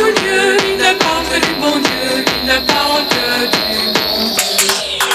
tout lieu, il n'a pas du bon Dieu, il n'a pas du bon Dieu.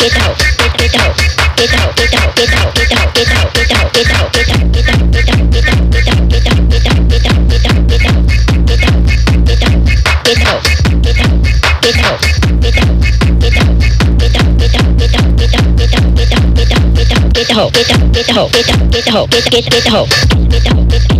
get the hoe, get the hoe, get the hoe, get the hoe, get the hoe, get the hoe.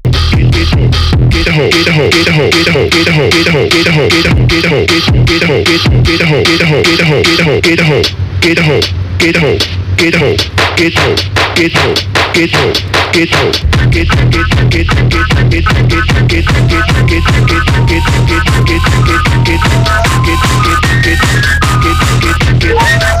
get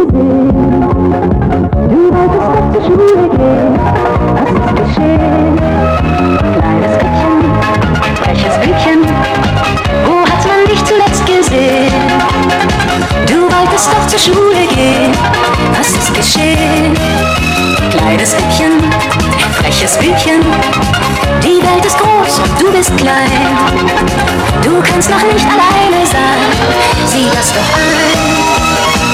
Du wolltest doch zur Schule gehen. Was ist geschehen? Kleines Mädchen, freches Mädchen, wo hat man dich zuletzt gesehen? Du wolltest doch zur Schule gehen. Was ist geschehen? Kleines Mädchen, freches Mädchen, die Welt ist groß und du bist klein. Du kannst noch nicht alleine sein. Sieh das doch ein.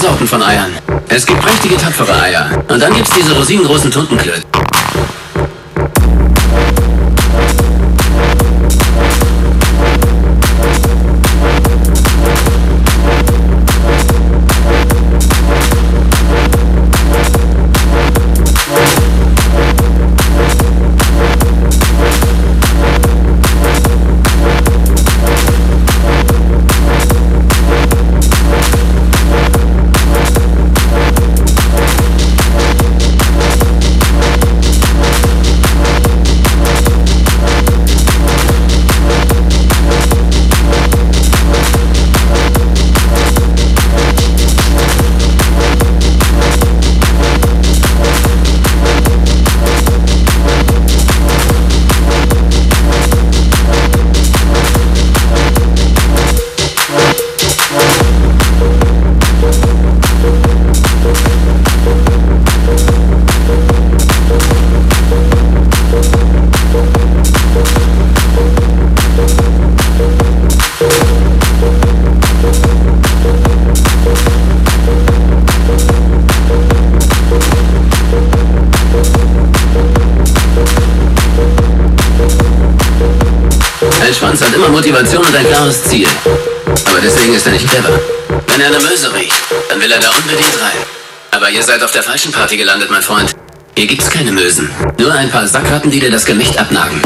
Sorten von Eiern. Es gibt prächtige, tapfere Eier. Und dann gibt's diese rosinengroßen Tuntenklöten. Party gelandet, mein Freund. Hier gibt's keine Mösen. Nur ein paar Sackratten, die dir das Gemächt abnagen.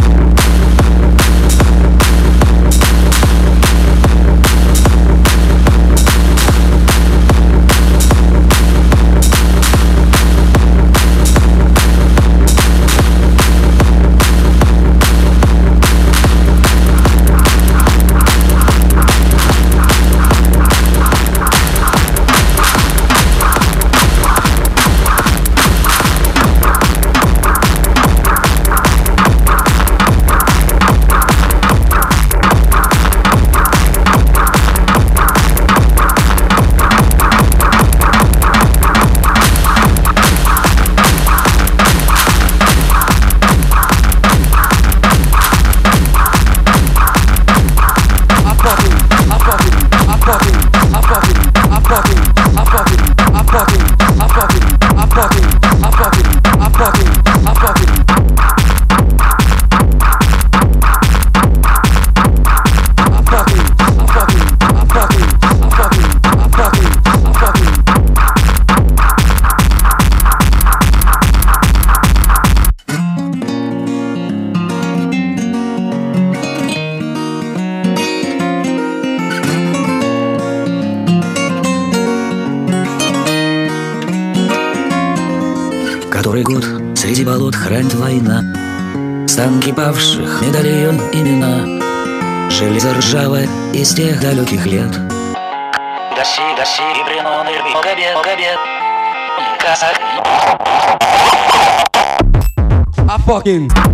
из тех далеких лет. Даси, даси, и бренон, и огобе, огобе. Казак. I fucking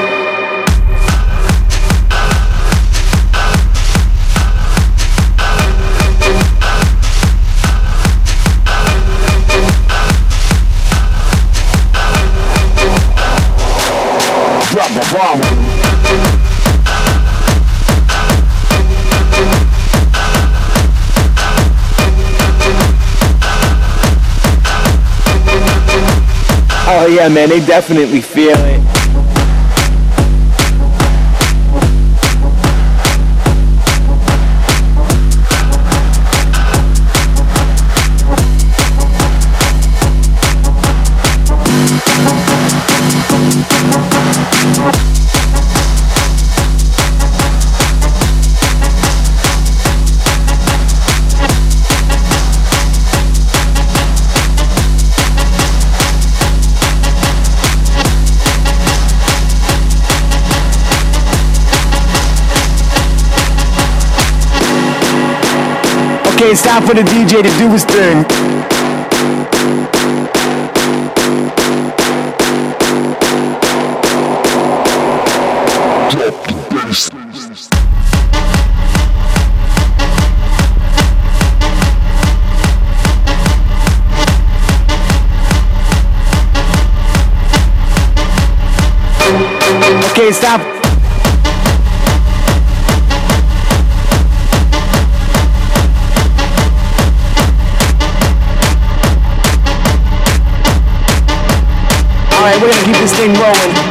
Oh yeah, man, they definitely feel it. It's time for the DJ to do his thing. We're gonna keep this thing rolling.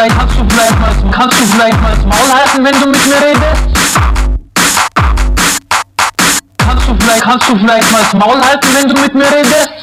Vielleicht, kannst du vielleicht mal, kannst du vielleicht mal das Maul halten, wenn du mit mir redest? Kannst du vielleicht, kannst du vielleicht mal das Maul halten, wenn du mit mir redest?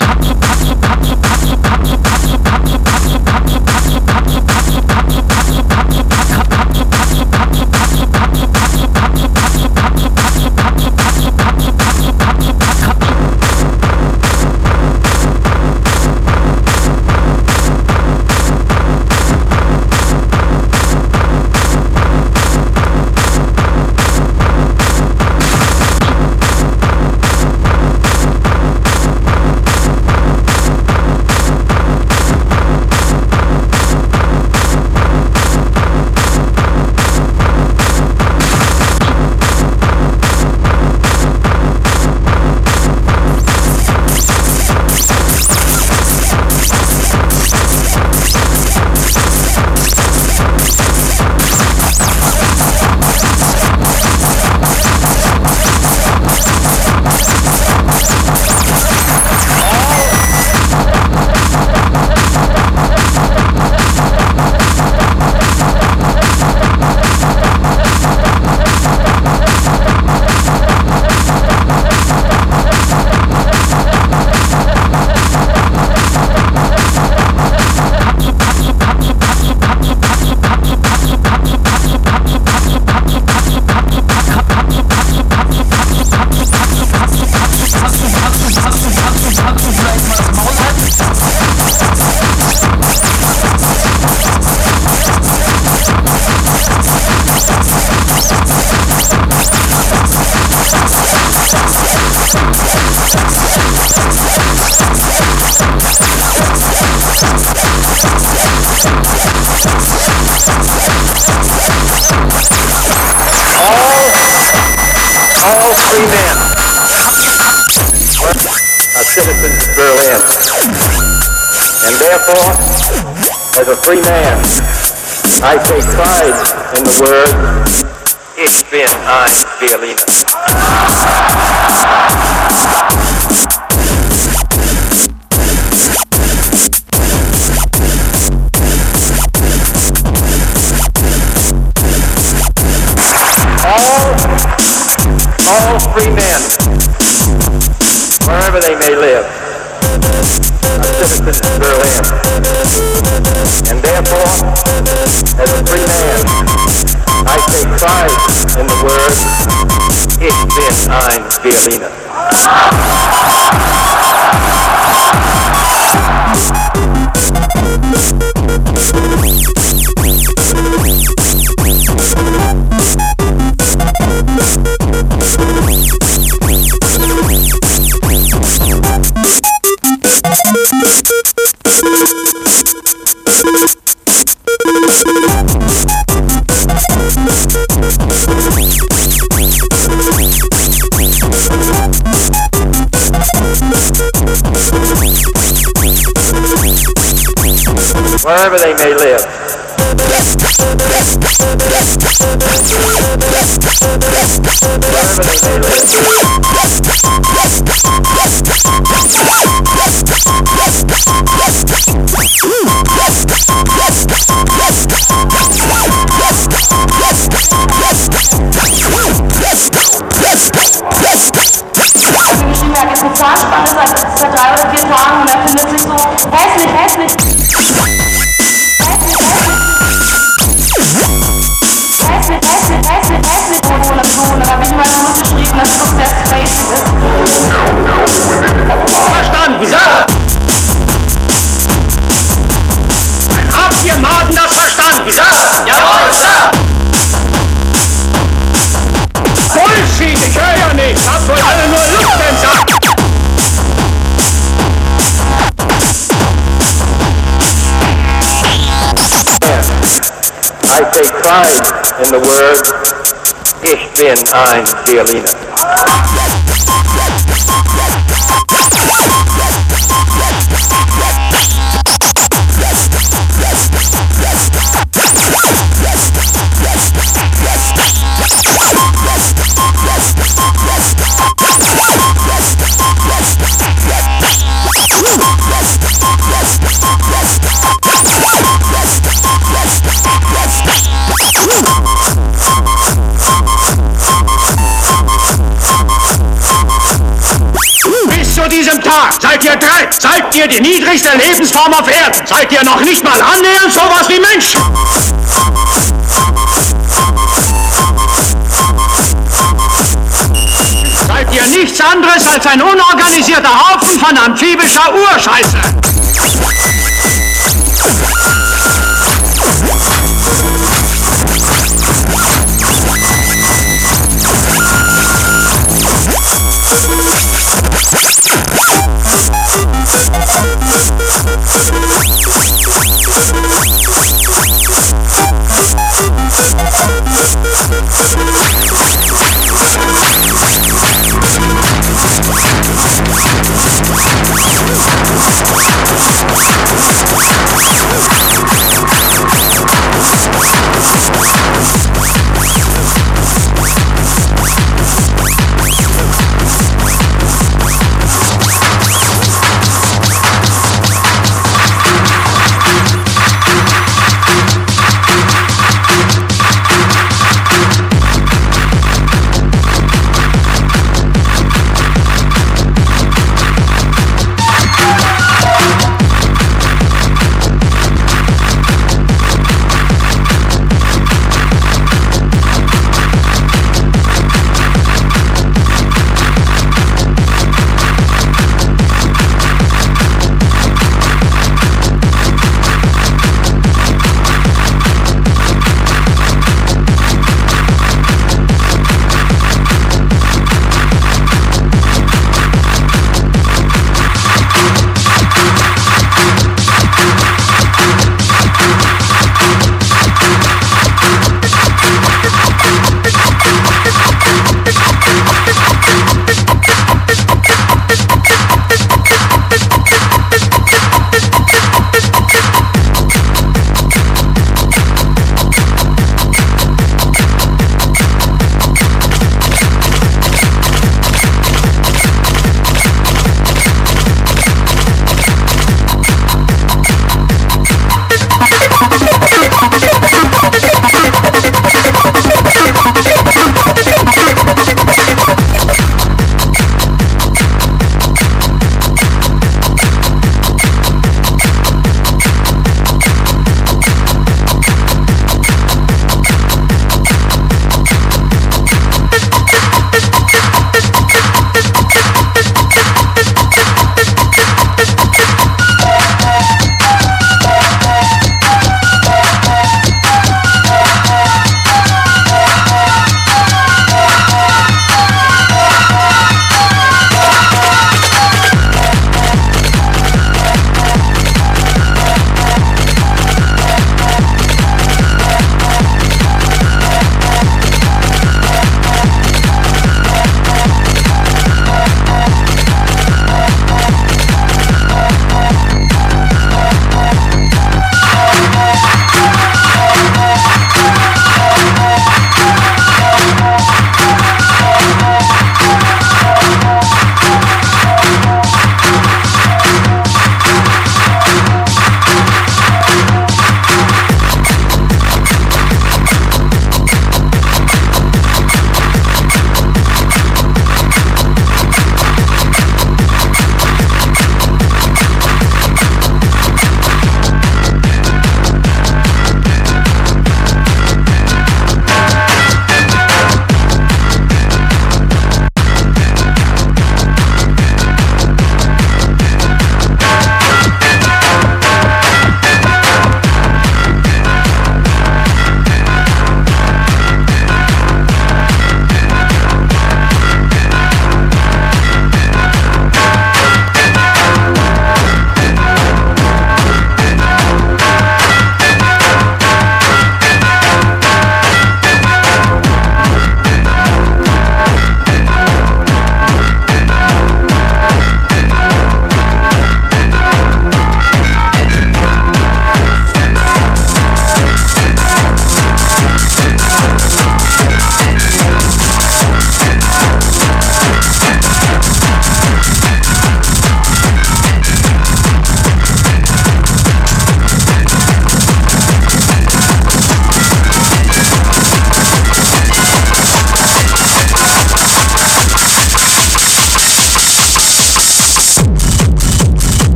wherever they may live. Wherever they may live. Ein in the word Ich bin ein Berliner. ihr die niedrigste Lebensform auf Erden. Seid ihr noch nicht mal annähernd sowas wie Mensch? Seid ihr nichts anderes als ein unorganisierter Haufen von amphibischer Urscheiße?